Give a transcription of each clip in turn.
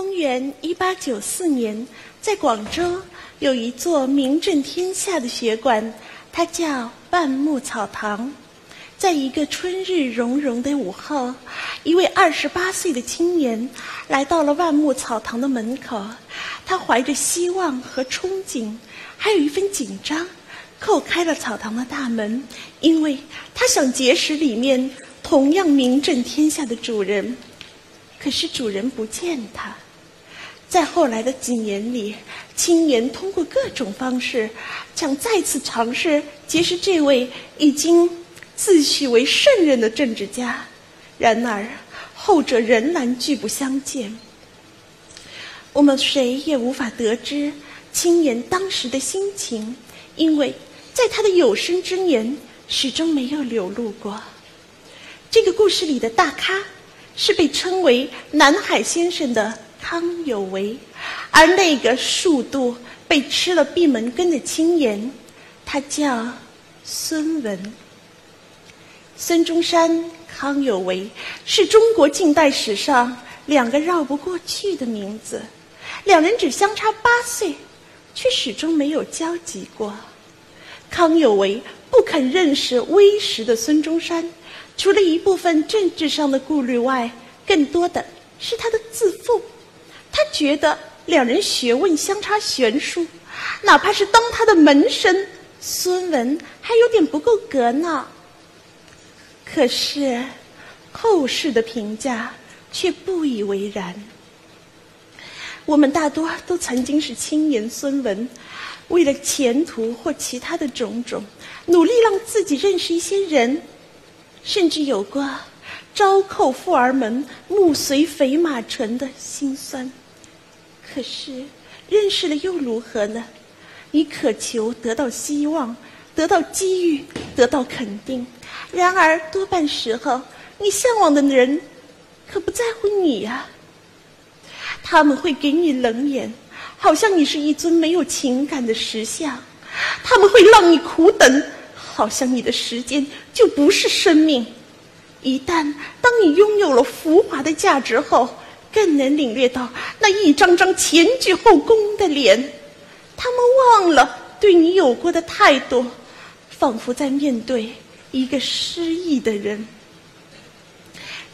公元一八九四年，在广州有一座名震天下的学馆，它叫万木草堂。在一个春日融融的午后，一位二十八岁的青年来到了万木草堂的门口。他怀着希望和憧憬，还有一份紧张，叩开了草堂的大门，因为他想结识里面同样名震天下的主人。可是主人不见他。在后来的几年里，青年通过各种方式，想再次尝试结识这位已经自诩为圣人的政治家，然而后者仍然拒不相见。我们谁也无法得知青年当时的心情，因为在他的有生之年始终没有流露过。这个故事里的大咖。是被称为“南海先生”的康有为，而那个数度被吃了闭门羹的青年，他叫孙文。孙中山、康有为是中国近代史上两个绕不过去的名字，两人只相差八岁，却始终没有交集过。康有为不肯认识微时的孙中山。除了一部分政治上的顾虑外，更多的是他的自负。他觉得两人学问相差悬殊，哪怕是当他的门生孙文还有点不够格呢。可是后世的评价却不以为然。我们大多都曾经是青年孙文，为了前途或其他的种种，努力让自己认识一些人。甚至有过朝叩富儿门、暮随肥马唇的心酸。可是认识了又如何呢？你渴求得到希望，得到机遇，得到肯定。然而多半时候，你向往的人可不在乎你呀。他们会给你冷眼，好像你是一尊没有情感的石像；他们会让你苦等。好像你的时间就不是生命。一旦当你拥有了浮华的价值后，更能领略到那一张张前倨后恭的脸。他们忘了对你有过的态度，仿佛在面对一个失意的人。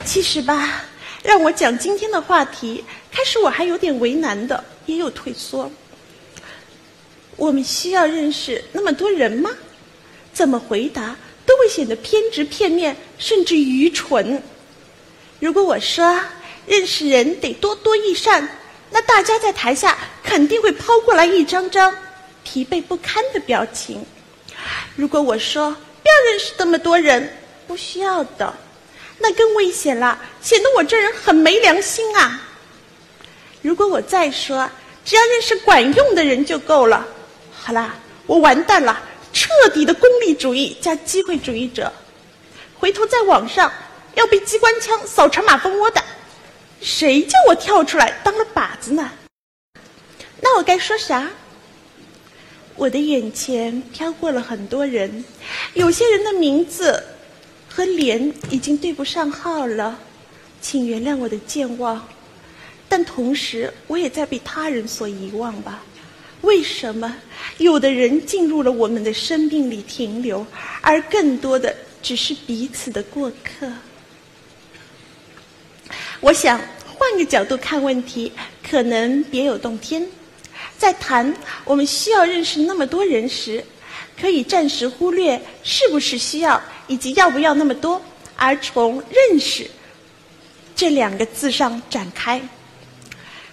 其实吧，让我讲今天的话题，开始我还有点为难的，也有退缩。我们需要认识那么多人吗？怎么回答都会显得偏执片面，甚至愚蠢。如果我说认识人得多多益善，那大家在台下肯定会抛过来一张张疲惫不堪的表情。如果我说不要认识那么多人，不需要的，那更危险了，显得我这人很没良心啊。如果我再说只要认识管用的人就够了，好啦，我完蛋了。彻底的功利主义加机会主义者，回头在网上要被机关枪扫成马蜂窝的，谁叫我跳出来当了靶子呢？那我该说啥？我的眼前飘过了很多人，有些人的名字和脸已经对不上号了，请原谅我的健忘，但同时我也在被他人所遗忘吧。为什么有的人进入了我们的生命里停留，而更多的只是彼此的过客？我想换个角度看问题，可能别有洞天。在谈我们需要认识那么多人时，可以暂时忽略是不是需要以及要不要那么多，而从认识这两个字上展开。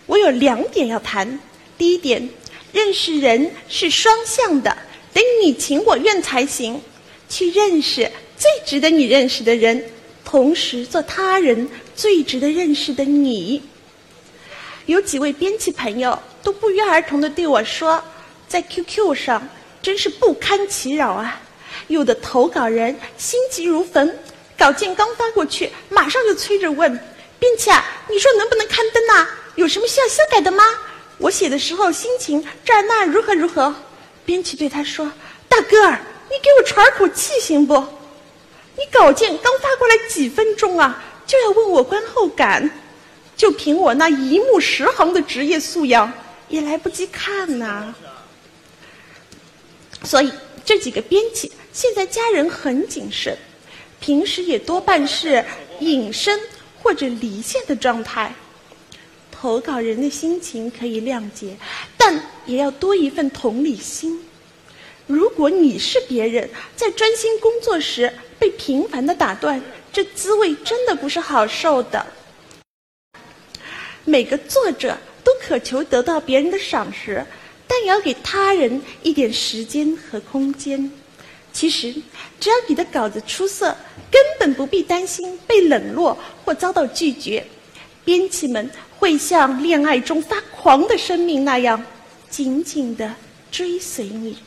我有两点要谈，第一点。认识人是双向的，得你情我愿才行。去认识最值得你认识的人，同时做他人最值得认识的你。有几位编辑朋友都不约而同的对我说，在 QQ 上真是不堪其扰啊！有的投稿人心急如焚，稿件刚发过去，马上就催着问，并且你说能不能刊登呐？有什么需要修改的吗？我写的时候心情这儿那儿如何如何，编辑对他说：“大哥儿，你给我喘口气行不？你稿件刚发过来几分钟啊，就要问我观后感，就凭我那一目十行的职业素养，也来不及看呐。所以这几个编辑现在家人很谨慎，平时也多半是隐身或者离线的状态。投稿人的心情可以谅解，但也要多一份同理心。如果你是别人，在专心工作时被频繁的打断，这滋味真的不是好受的。每个作者都渴求得到别人的赏识，但也要给他人一点时间和空间。其实，只要你的稿子出色，根本不必担心被冷落或遭到拒绝。编辑们会像恋爱中发狂的生命那样，紧紧地追随你。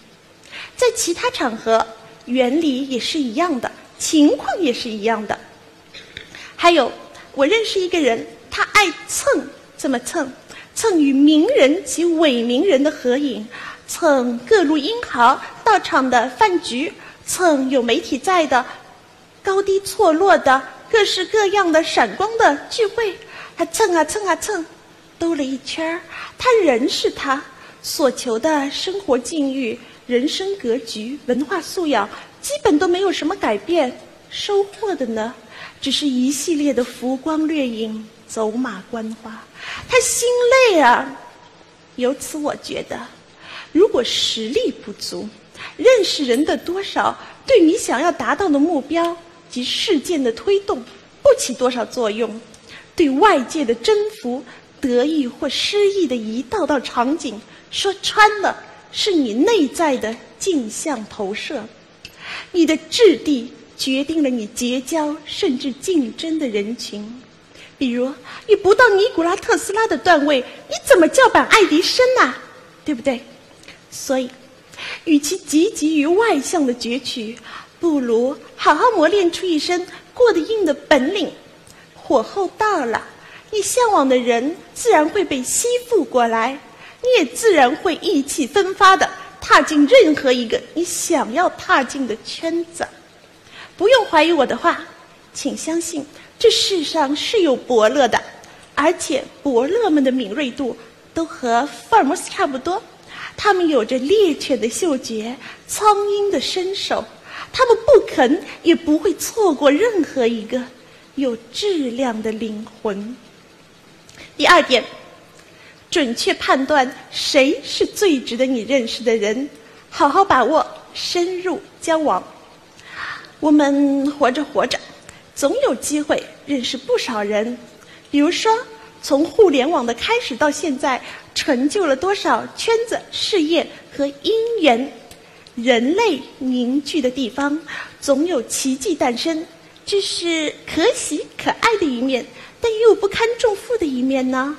在其他场合，原理也是一样的，情况也是一样的。还有，我认识一个人，他爱蹭，怎么蹭？蹭与名人及伪名人的合影，蹭各路英豪到场的饭局，蹭有媒体在的高低错落的各式各样的闪光的聚会。他蹭啊蹭啊蹭，兜了一圈儿，他仍是他所求的生活境遇。人生格局、文化素养基本都没有什么改变，收获的呢，只是一系列的浮光掠影、走马观花。他心累啊！由此我觉得，如果实力不足，认识人的多少，对你想要达到的目标及事件的推动不起多少作用。对外界的征服、得意或失意的一道道场景，说穿了。是你内在的镜像投射，你的质地决定了你结交甚至竞争的人群。比如，你不到尼古拉特斯拉的段位，你怎么叫板爱迪生呢？对不对？所以，与其汲汲于外向的攫取，不如好好磨练出一身过得硬的本领。火候到了，你向往的人自然会被吸附过来。你也自然会意气风发的踏进任何一个你想要踏进的圈子。不用怀疑我的话，请相信这世上是有伯乐的，而且伯乐们的敏锐度都和福尔摩斯差不多。他们有着猎犬的嗅觉，苍鹰的身手，他们不肯也不会错过任何一个有质量的灵魂。第二点。准确判断谁是最值得你认识的人，好好把握，深入交往。我们活着活着，总有机会认识不少人。比如说，从互联网的开始到现在，成就了多少圈子、事业和姻缘。人类凝聚的地方，总有奇迹诞生。这是可喜可爱的一面，但又不堪重负的一面呢？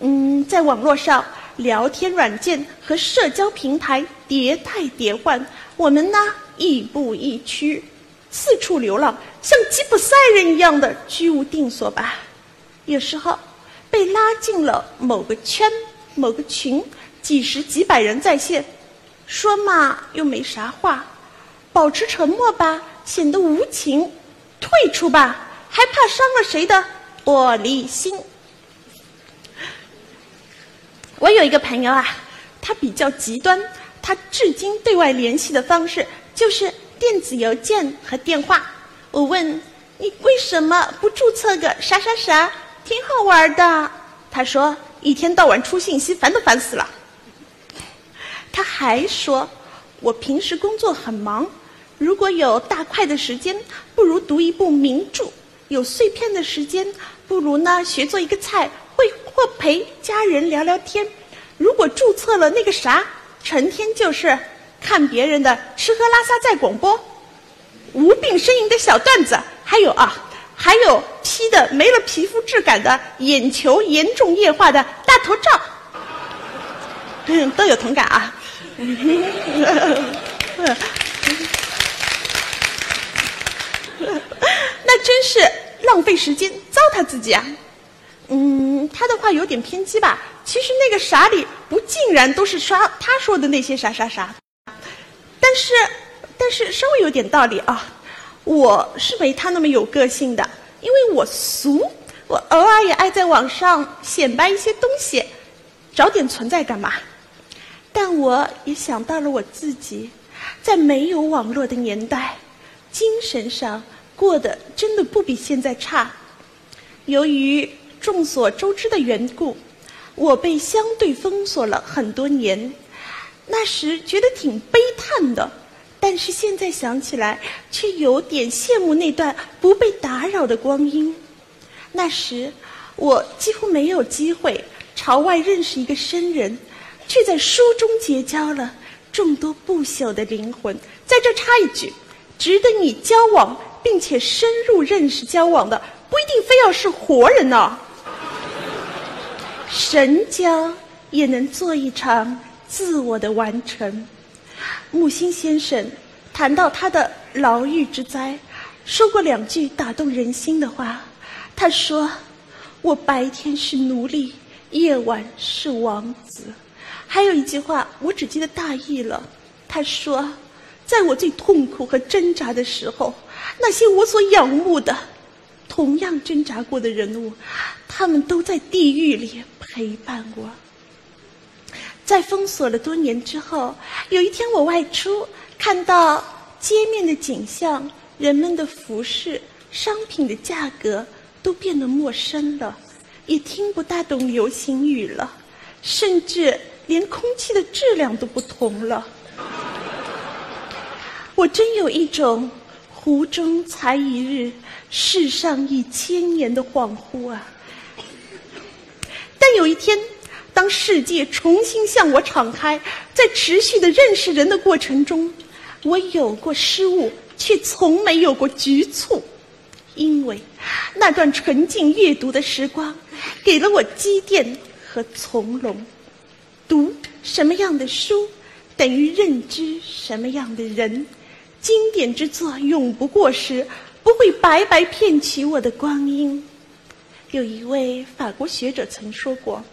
嗯，在网络上，聊天软件和社交平台迭代迭换，我们呢亦步亦趋，四处流浪，像吉普赛人一样的居无定所吧。有时候被拉进了某个圈、某个群，几十几百人在线，说嘛又没啥话，保持沉默吧，显得无情；退出吧，还怕伤了谁的玻璃心。我有一个朋友啊，他比较极端，他至今对外联系的方式就是电子邮件和电话。我问你为什么不注册个啥啥啥，挺好玩的。他说一天到晚出信息，烦都烦死了。他还说，我平时工作很忙，如果有大块的时间，不如读一部名著；有碎片的时间，不如呢学做一个菜。会或陪家人聊聊天，如果注册了那个啥，成天就是看别人的吃喝拉撒在广播，无病呻吟的小段子，还有啊，还有 P 的没了皮肤质感的眼球严重液化的大头照，嗯，都有同感啊。那真是浪费时间，糟蹋自己啊。嗯，他的话有点偏激吧？其实那个啥里不尽然都是刷他说的那些啥啥啥，但是但是稍微有点道理啊。我是没他那么有个性的，因为我俗，我偶尔也爱在网上显摆一些东西，找点存在感嘛。但我也想到了我自己，在没有网络的年代，精神上过得真的不比现在差。由于众所周知的缘故，我被相对封锁了很多年。那时觉得挺悲叹的，但是现在想起来，却有点羡慕那段不被打扰的光阴。那时我几乎没有机会朝外认识一个生人。却在书中结交了众多不朽的灵魂。在这插一句，值得你交往并且深入认识交往的，不一定非要是活人呢。神交也能做一场自我的完成。木心先生谈到他的牢狱之灾，说过两句打动人心的话。他说：“我白天是奴隶，夜晚是王子。”还有一句话，我只记得大意了。他说：“在我最痛苦和挣扎的时候，那些我所仰慕的、同样挣扎过的人物，他们都在地狱里陪伴我。”在封锁了多年之后，有一天我外出，看到街面的景象、人们的服饰、商品的价格都变得陌生了，也听不大懂流行语了，甚至。连空气的质量都不同了，我真有一种“湖中才一日，世上一千年”的恍惚啊！但有一天，当世界重新向我敞开，在持续的认识人的过程中，我有过失误，却从没有过局促，因为那段纯净阅读的时光，给了我积淀和从容。读什么样的书，等于认知什么样的人。经典之作永不过时，不会白白骗取我的光阴。有一位法国学者曾说过，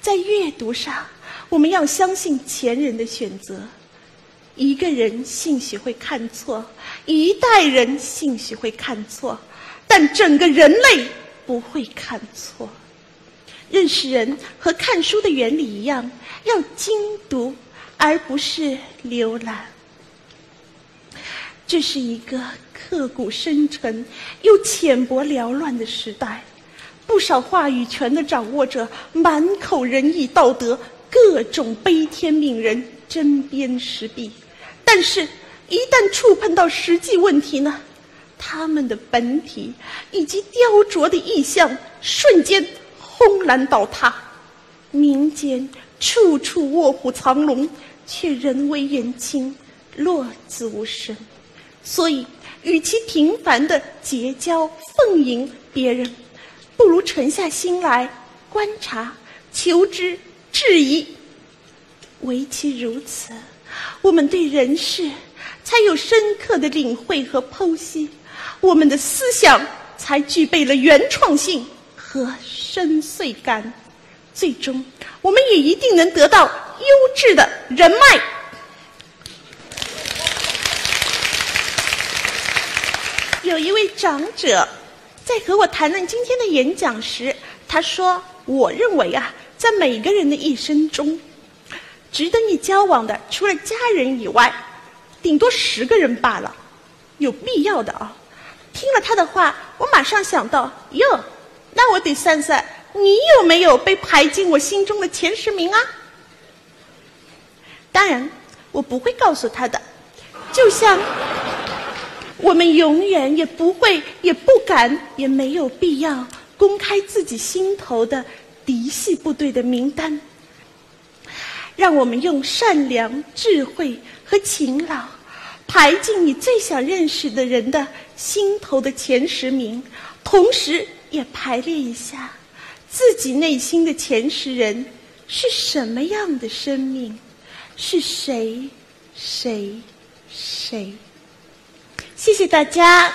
在阅读上，我们要相信前人的选择。一个人兴许会看错，一代人兴许会看错，但整个人类不会看错。认识人和看书的原理一样，要精读，而不是浏览。这是一个刻骨深沉又浅薄缭乱的时代，不少话语权的掌握者满口仁义道德，各种悲天悯人，针砭时弊。但是，一旦触碰到实际问题呢？他们的本体以及雕琢的意象，瞬间。轰然倒塌，民间处处卧虎藏龙，却人微言轻，落子无声。所以，与其频繁的结交奉迎别人，不如沉下心来观察、求知、质疑。唯其如此，我们对人事才有深刻的领会和剖析，我们的思想才具备了原创性和。深邃感，最终我们也一定能得到优质的人脉。有一位长者在和我谈论今天的演讲时，他说：“我认为啊，在每个人的一生中，值得你交往的，除了家人以外，顶多十个人罢了。有必要的啊！”听了他的话，我马上想到哟。那我得算算，你有没有被排进我心中的前十名啊？当然，我不会告诉他的。就像我们永远也不会、也不敢、也没有必要公开自己心头的嫡系部队的名单。让我们用善良、智慧和勤劳，排进你最想认识的人的心头的前十名，同时。也排列一下自己内心的前十人是什么样的生命，是谁？谁？谁？谢谢大家。